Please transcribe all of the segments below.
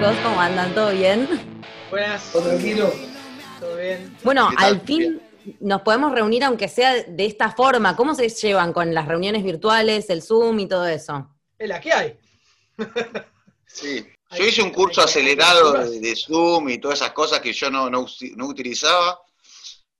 chicos? ¿Cómo andan? ¿Todo bien? Buenas. ¿Todo tranquilo? ¿Todo bien? Bueno, al fin nos podemos reunir aunque sea de esta forma. ¿Cómo se llevan con las reuniones virtuales, el Zoom y todo eso? Es la que hay. Sí. Yo hice un curso acelerado de, Zoom y todas esas cosas que yo no, no, no utilizaba.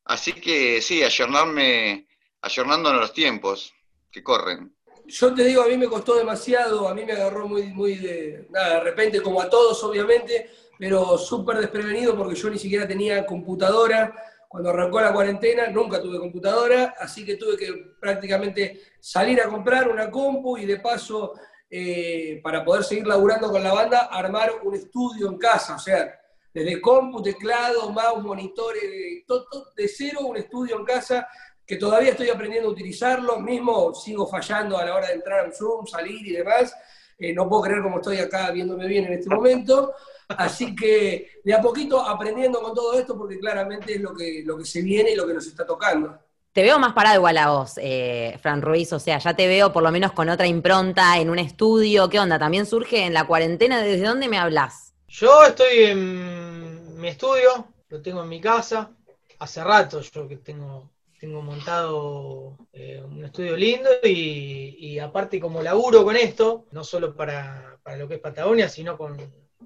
Así que sí, ayornarme, ayornándonos los tiempos que corren. Yo te digo, a mí me costó demasiado, a mí me agarró muy, muy de, de repente, como a todos, obviamente, pero súper desprevenido porque yo ni siquiera tenía computadora. Cuando arrancó la cuarentena, nunca tuve computadora, así que tuve que prácticamente salir a comprar una compu y de paso, eh, para poder seguir laburando con la banda, armar un estudio en casa, o sea, desde compu, teclado, mouse, monitores, todo, todo de cero, un estudio en casa que todavía estoy aprendiendo a utilizarlo, mismo sigo fallando a la hora de entrar al Zoom, salir y demás. Eh, no puedo creer cómo estoy acá viéndome bien en este momento. Así que de a poquito aprendiendo con todo esto, porque claramente es lo que, lo que se viene y lo que nos está tocando. Te veo más parado igual a vos, eh, Fran Ruiz, o sea, ya te veo por lo menos con otra impronta, en un estudio. ¿Qué onda? ¿También surge en la cuarentena? ¿Desde dónde me hablas? Yo estoy en mi estudio, lo tengo en mi casa. Hace rato yo que tengo, tengo montado eh, un estudio lindo y, aparte como laburo con esto, no solo para, para lo que es Patagonia, sino con,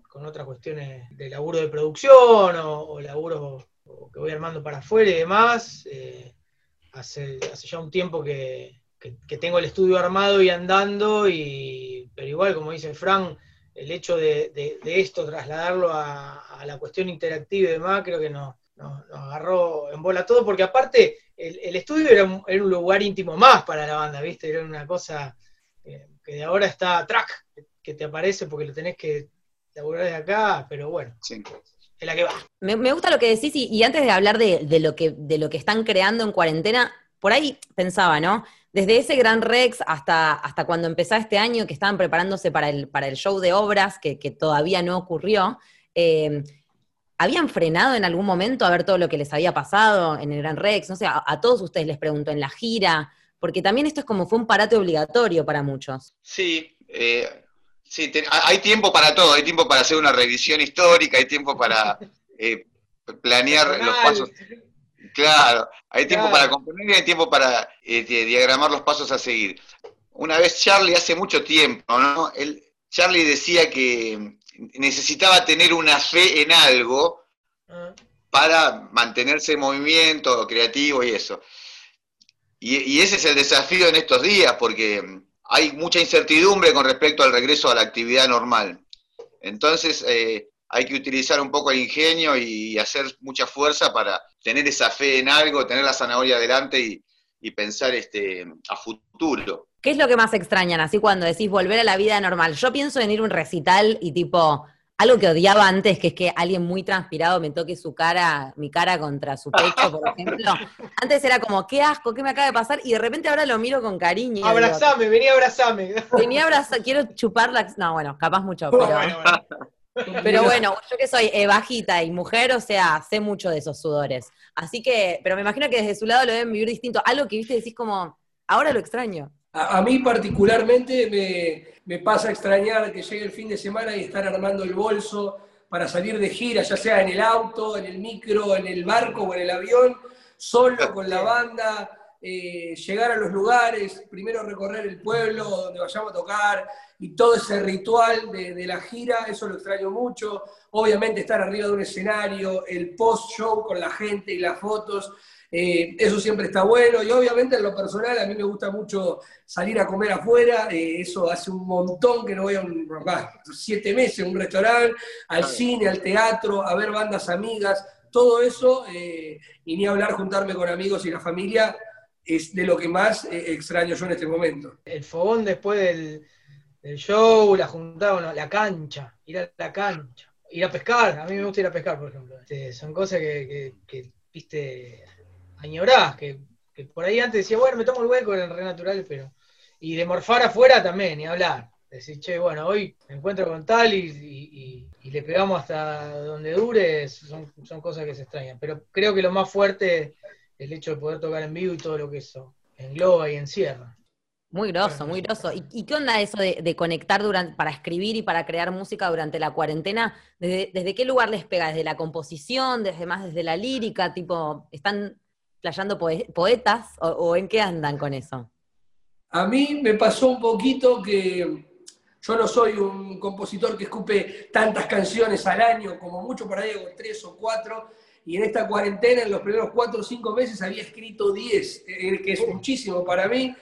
con otras cuestiones de laburo de producción o, o laburo que voy armando para afuera y demás. eh, hace, hace ya un tiempo que, que- tengo el estudio armado y andando, y, pero igual, como dice Fran, el hecho de, de- esto, trasladarlo a, a la cuestión interactiva y demás, creo que nos, nos- nos agarró en bola todo, porque aparte el, el estudio era un, era un lugar íntimo más para la banda, ¿viste? Era una cosa eh, que de ahora está track, que te aparece porque lo tenés que laburar desde acá, pero bueno, Sí. es la que va. Me, me gusta lo que decís y, y antes de hablar de, de lo que, de lo que están creando en cuarentena, por ahí pensaba, ¿no? Desde ese Gran Rex hasta, hasta cuando empezó este año, que estaban preparándose para el, para el show de obras, que, que todavía no ocurrió, eh, ¿habían frenado en algún momento a ver todo lo que les había pasado en el Gran Rex? No sé, a, a todos ustedes les pregunto, en la gira, porque también esto es como fue un parate obligatorio para muchos. Sí, eh, sí te- hay tiempo para todo, hay tiempo para hacer una revisión histórica, hay tiempo para eh, planear los pasos. Claro, hay tiempo Claro. para componer y hay tiempo para eh, di- diagramar los pasos a seguir. Una vez Charlie, hace mucho tiempo, ¿no? Él, Charlie decía que necesitaba tener una fe en algo Ah, para mantenerse en movimiento, creativo y eso. Y, y ese es el desafío en estos días, porque hay mucha incertidumbre con respecto al regreso a la actividad normal. Entonces, eh, hay que utilizar un poco el ingenio y hacer mucha fuerza para tener esa fe en algo, tener la zanahoria adelante y, y pensar este, a futuro. ¿Qué es lo que más extrañan así cuando decís volver a la vida normal? Yo pienso en ir a un recital y tipo, algo que odiaba antes, que es que alguien muy transpirado me toque su cara, mi cara contra su pecho, por ejemplo. Antes era como, qué asco, qué me acaba de pasar, y de repente ahora lo miro con cariño. Abrazame, vení, abrazame. Venía a abrazar, quiero chupar la... No, bueno, capaz mucho, pero... Bueno, bueno. Pero bueno, yo que soy eh, bajita y mujer, o sea, sé mucho de esos sudores. Así que, pero me imagino que desde su lado lo deben vivir distinto. Algo que viste decís como, ahora lo extraño. A, a mí particularmente me, me pasa a extrañar que llegue el fin de semana y estar armando el bolso para salir de gira, ya sea en el auto, en el micro, en el barco o en el avión, solo con la banda, eh, llegar a los lugares, primero recorrer el pueblo donde vayamos a tocar y todo ese ritual de, de la gira, eso lo extraño mucho. Obviamente estar arriba de un escenario, el post-show con la gente y las fotos, eh, eso siempre está bueno y obviamente en lo personal a mí me gusta mucho salir a comer afuera, eh, eso hace un montón que no voy a un, bah, siete meses a un restaurante, al Claro. cine, al teatro, a ver bandas amigas, todo eso, eh, y ni hablar juntarme con amigos y la familia, es de lo que más eh, extraño yo en este momento. el fogón después del, del show, la juntada, bueno, la cancha, ir a la cancha, ir a pescar, a mí me gusta ir a pescar, por ejemplo. Este, son cosas que, que, que, viste, añorás, que, que por ahí antes decía, bueno, me tomo el hueco, eran re naturales, pero... Y de morfar afuera también, ni hablar. Decir, che, bueno, hoy me encuentro con tal y, y- y- y le pegamos hasta donde dure, son, son cosas que se extrañan. Pero creo que lo más fuerte es el hecho de poder tocar en vivo y todo lo que eso engloba y encierra. Muy groso, muy groso. ¿Y, qué onda eso de, conectar durante, para escribir y para crear música durante la cuarentena? ¿Desde, qué lugar les pega? ¿Desde la composición? ¿Desde más desde la lírica? Tipo, ¿están playando poetas? ¿O, en qué andan con eso? A mí me pasó un poquito que yo no soy un compositor que escupe tantas canciones al año, como mucho por ahí hago tres o cuatro, y en esta cuarentena, en los primeros cuatro o cinco meses, había escrito diez, que es muchísimo para mí.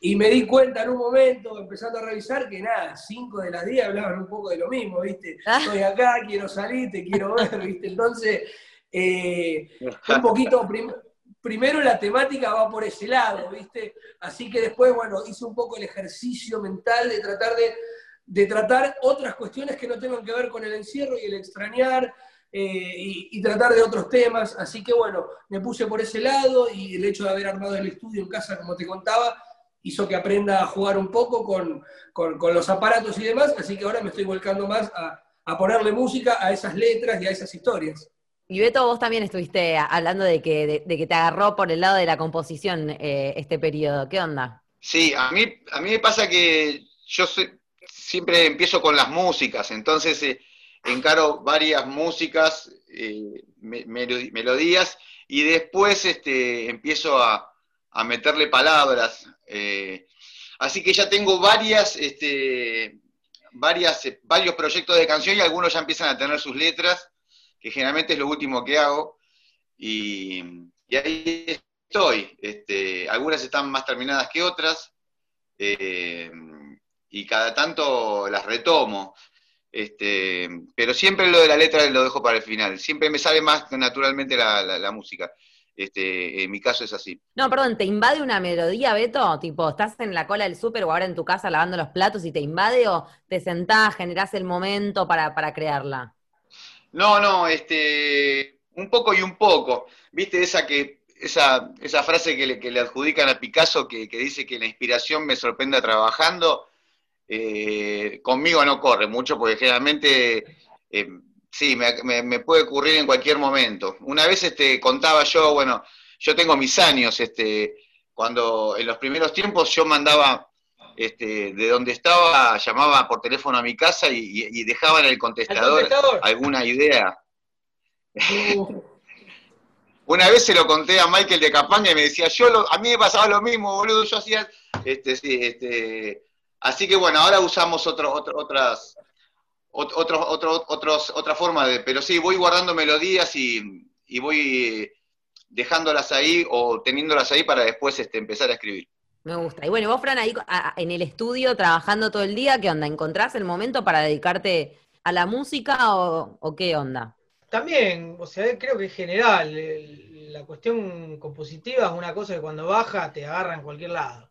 Y me di cuenta en un momento, empezando a revisar, que nada, cinco de las diez hablaban un poco de lo mismo, ¿viste? Ah. Estoy acá, quiero salir, te quiero ver, ¿viste? Entonces, eh, un poquito, primero la temática va por ese lado, ¿viste? Así que después, bueno, hice un poco el ejercicio mental de tratar de, tratar otras cuestiones que no tengan que ver con el encierro y el extrañar, eh, y, tratar de otros temas. Así que bueno, me puse por ese lado y el hecho de haber armado el estudio en casa, como te contaba, hizo que aprenda a jugar un poco con, los aparatos y demás, así que ahora me estoy volcando más a, ponerle música a esas letras y a esas historias. Y Beto, vos también estuviste hablando de que, de, que te agarró por el lado de la composición eh, este periodo. ¿Qué onda? Sí, a mí, a mí me pasa que yo siempre empiezo con las músicas, entonces eh, encaro varias músicas, eh, melodías, y después este, empiezo a, a meterle palabras. Así que ya tengo varias, este, varias, varios proyectos de canción y algunos ya empiezan a tener sus letras, que generalmente es lo último que hago. Y, ahí estoy. Este, algunas están más terminadas que otras. Eh, y cada tanto las retomo. Este, pero siempre lo de la letra lo dejo para el final. Siempre me sale más naturalmente la música. Este, en mi caso es así. No, perdón, ¿te invade una melodía, Beto? Tipo, ¿estás en la cola del súper o ahora en tu casa lavando los platos y te invade o te sentás, generás el momento para, crearla? No, no, este, un poco y un poco. ¿Viste esa que esa, esa frase que le, que le adjudican a Picasso que, dice que la inspiración me sorprende trabajando? Eh, conmigo no corre mucho porque generalmente eh, Sí, me, puede ocurrir en cualquier momento. Una vez este, contaba yo, bueno, yo tengo mis años, este, cuando en los primeros tiempos yo mandaba este, de donde estaba, llamaba por teléfono a mi casa y, dejaba en el contestador, alguna idea. Una vez se lo conté a Michael de Campaña y me decía, yo a mí me pasaba lo mismo, boludo, yo hacía, este, sí, este, así que bueno, ahora usamos otro, otras, otro, otro, otros, otra forma de, pero sí, voy guardando melodías y, voy dejándolas ahí o teniéndolas ahí para después este, empezar a escribir. Me gusta. Y bueno, vos, Fran, ahí en el estudio trabajando todo el día, ¿qué onda? ¿Encontrás el momento para dedicarte a la música o, qué onda? También, o sea, creo que en general, la cuestión compositiva es una cosa que cuando baja te agarra en cualquier lado.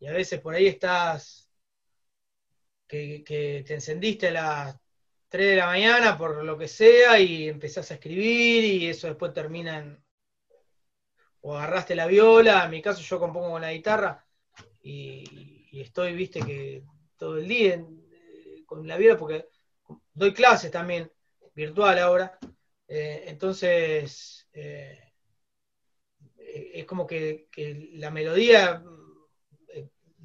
Y a veces por ahí estás que, te encendiste a las 3 de la mañana por lo que sea y empezás a escribir y eso después termina en... o agarraste la viola, en mi caso yo compongo con la guitarra y, estoy, viste, que todo el día eh, con la viola porque doy clases también virtual ahora, eh, entonces eh, es como que, la melodía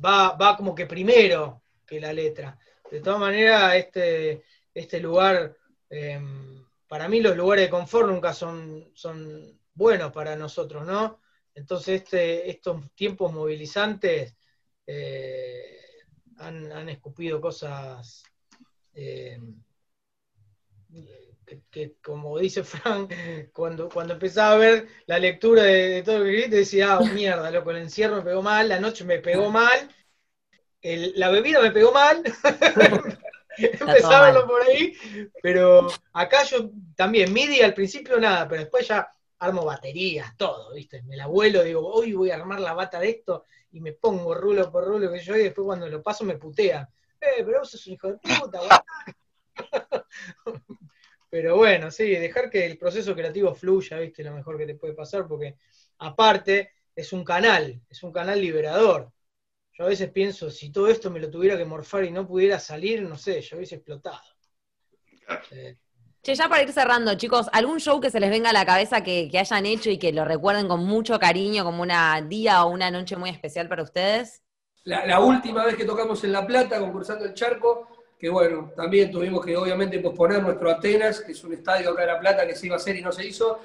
va, va como que primero que la letra. De todas maneras, este, este lugar, para mí los lugares de confort nunca son, son buenos para nosotros, ¿no? Entonces este, estos tiempos movilizantes eh, han, escupido cosas em, que, como dice Frank, cuando, cuando empezaba a ver la lectura de, todo lo que decía, ah, mierda, loco, el encierro me pegó mal, la noche me pegó mal, la bebida me pegó mal, empezaba por ahí, pero acá yo también, MIDI al principio nada, pero después ya armo baterías, todo, ¿viste? Me la vuelo, digo, hoy voy a armar la bata de esto y me pongo rulo por rulo que yo y después cuando lo paso me putea. Eh, pero vos sos un hijo de puta, Pero bueno, sí, dejar que el proceso creativo fluya, ¿viste? Lo mejor que te puede pasar, porque aparte es un canal, es un canal liberador. Yo a veces pienso, si todo esto me lo tuviera que morfar y no pudiera salir, no sé, yo hubiese explotado. Che, ya para ir cerrando, chicos, ¿algún show que se les venga a la cabeza que, hayan hecho y que lo recuerden con mucho cariño, como una día o una noche muy especial para ustedes? la, última vez que tocamos en La Plata, concursando el Charco, que bueno, también tuvimos que obviamente posponer nuestro Atenas, que es un estadio acá en La Plata que se iba a hacer y no se hizo,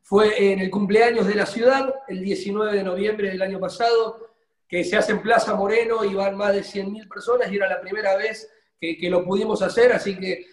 fue en el cumpleaños de la ciudad, el 19 de noviembre del año pasado, que se hace en Plaza Moreno y van más de 100.000 personas y era la primera vez que, lo pudimos hacer, así que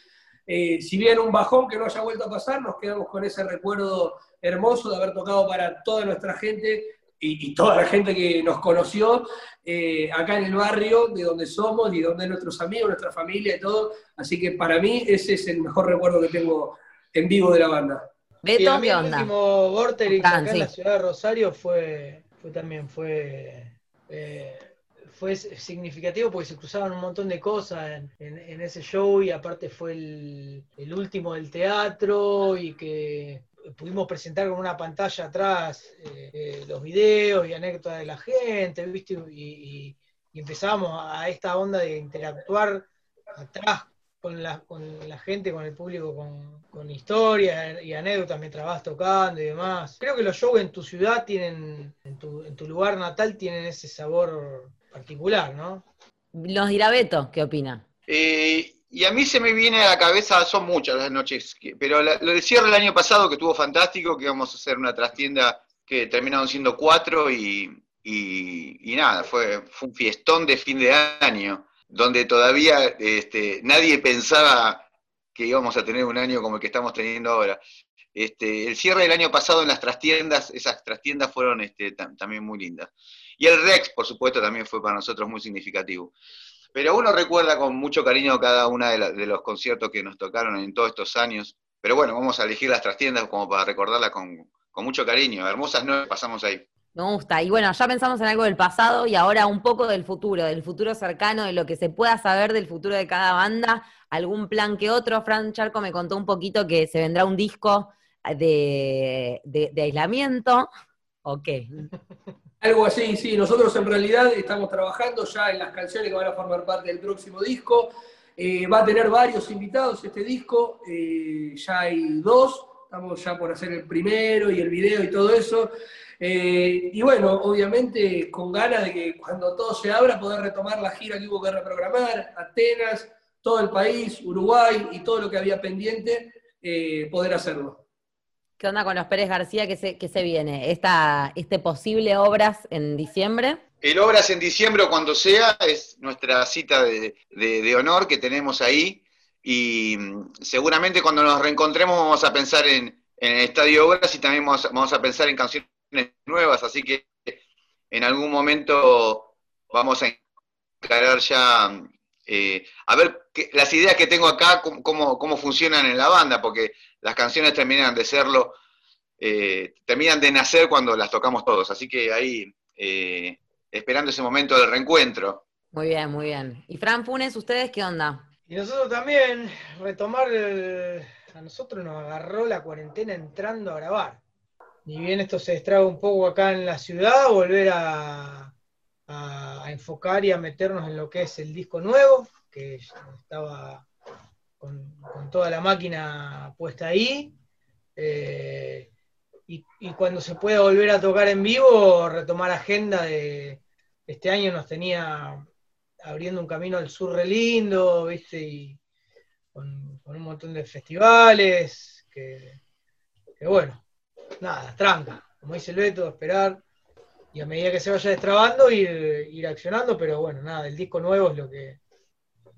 eh, si bien un bajón que no haya vuelto a pasar, nos quedamos con ese recuerdo hermoso de haber tocado para toda nuestra gente y, toda la gente que nos conoció eh, acá en el barrio, de donde somos y donde nuestros amigos, nuestra familia y todo. Así que para mí ese es el mejor recuerdo que tengo en vivo de la banda. Beto, ¿qué onda? El último Vorterix acá en la ciudad de Rosario fue, fue también fue, eh, fue significativo porque se cruzaban un montón de cosas en, ese show y aparte fue el, el último del teatro y que pudimos presentar con una pantalla atrás eh, eh, los videos y anécdotas de la gente, ¿viste? Y, empezamos a esta onda de interactuar atrás con la, con la gente, con el público, con, con historias y anécdotas mientras vas tocando y demás. Creo que los shows en tu ciudad tienen, en tu, en tu lugar natal, tienen ese sabor particular, ¿no? Nos dirá Beto, ¿qué opina? Eh, y a mí se me viene a la cabeza, son muchas las noches, pero lo del cierre el año pasado que estuvo fantástico, que íbamos a hacer una trastienda que terminaron siendo cuatro y, nada, fue, un fiestón de fin de año, donde todavía este, nadie pensaba que íbamos a tener un año como el que estamos teniendo ahora. Este, el cierre del año pasado en las trastiendas, esas trastiendas fueron este, también muy lindas. Y el Rex, por supuesto, también fue para nosotros muy significativo. Pero uno recuerda con mucho cariño cada uno de, los conciertos que nos tocaron en todos estos años. Pero bueno, vamos a elegir las trastiendas como para recordarlas con, mucho cariño. Hermosas no pasamos ahí. Me gusta. Y bueno, ya pensamos en algo del pasado y ahora un poco del futuro, del futuro cercano, de lo que se pueda saber del futuro de cada banda. Algún plan que otro. Fran Charco me contó un poquito que se vendrá un disco de, de aislamiento. ¿O qué? Algo así, sí. Nosotros en realidad estamos trabajando ya en las canciones que van a formar parte del próximo disco. Eh, va a tener varios invitados este disco. Eh, ya hay dos. Estamos ya por hacer el primero y el video y todo eso. Eh, y bueno, obviamente con ganas de que cuando todo se abra poder retomar la gira que hubo que reprogramar, Atenas, todo el país, Uruguay y todo lo que había pendiente, poder hacerlo. ¿Qué onda con los Pérez García? ¿Qué se, se viene? ¿Esta, ¿Este posible Obras en diciembre? El Obras en diciembre o cuando sea es nuestra cita de, honor que tenemos ahí y mm, seguramente cuando nos reencontremos vamos a pensar en, el Estadio Obras y también vamos a, pensar en canciones nuevas, así que en algún momento vamos a encarar ya eh, a ver las ideas que tengo acá, cómo, cómo, funcionan en la banda, porque las canciones terminan de serlo, eh, terminan de nacer cuando las tocamos todos. Así que ahí, eh, esperando ese momento del reencuentro. Muy bien, muy bien. ¿Y Fran Funes, ustedes qué onda? Y nosotros también, retomar, a nosotros nos agarró la cuarentena entrando a grabar. Ni bien esto se estraga un poco acá en la ciudad, volver a, a enfocar y a meternos en lo que es el disco nuevo, que estaba con, toda la máquina puesta ahí. Eh, y, cuando se pueda volver a tocar en vivo, retomar agenda de este año nos tenía abriendo un camino al sur re lindo, ¿viste? Y con, un montón de festivales, que, bueno, nada, tranca, como dice el Beto, esperar y a medida que se vaya destrabando ir, ir accionando, pero bueno, nada, el disco nuevo es lo que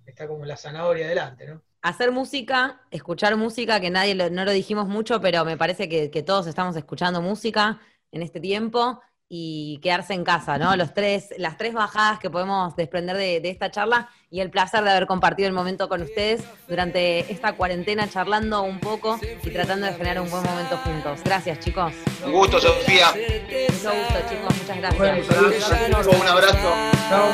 está como la zanahoria adelante, ¿no? Hacer música, escuchar música, que nadie no lo dijimos mucho, pero me parece que, todos estamos escuchando música en este tiempo y quedarse en casa, ¿no? Los tres, las tres bajadas que podemos desprender de, esta charla y el placer de haber compartido el momento con ustedes durante esta cuarentena, charlando un poco y tratando de generar un buen momento juntos. Gracias, chicos. Un gusto, Sofía. Mucho gusto, chicos. Muchas gracias. un abrazo. Chao,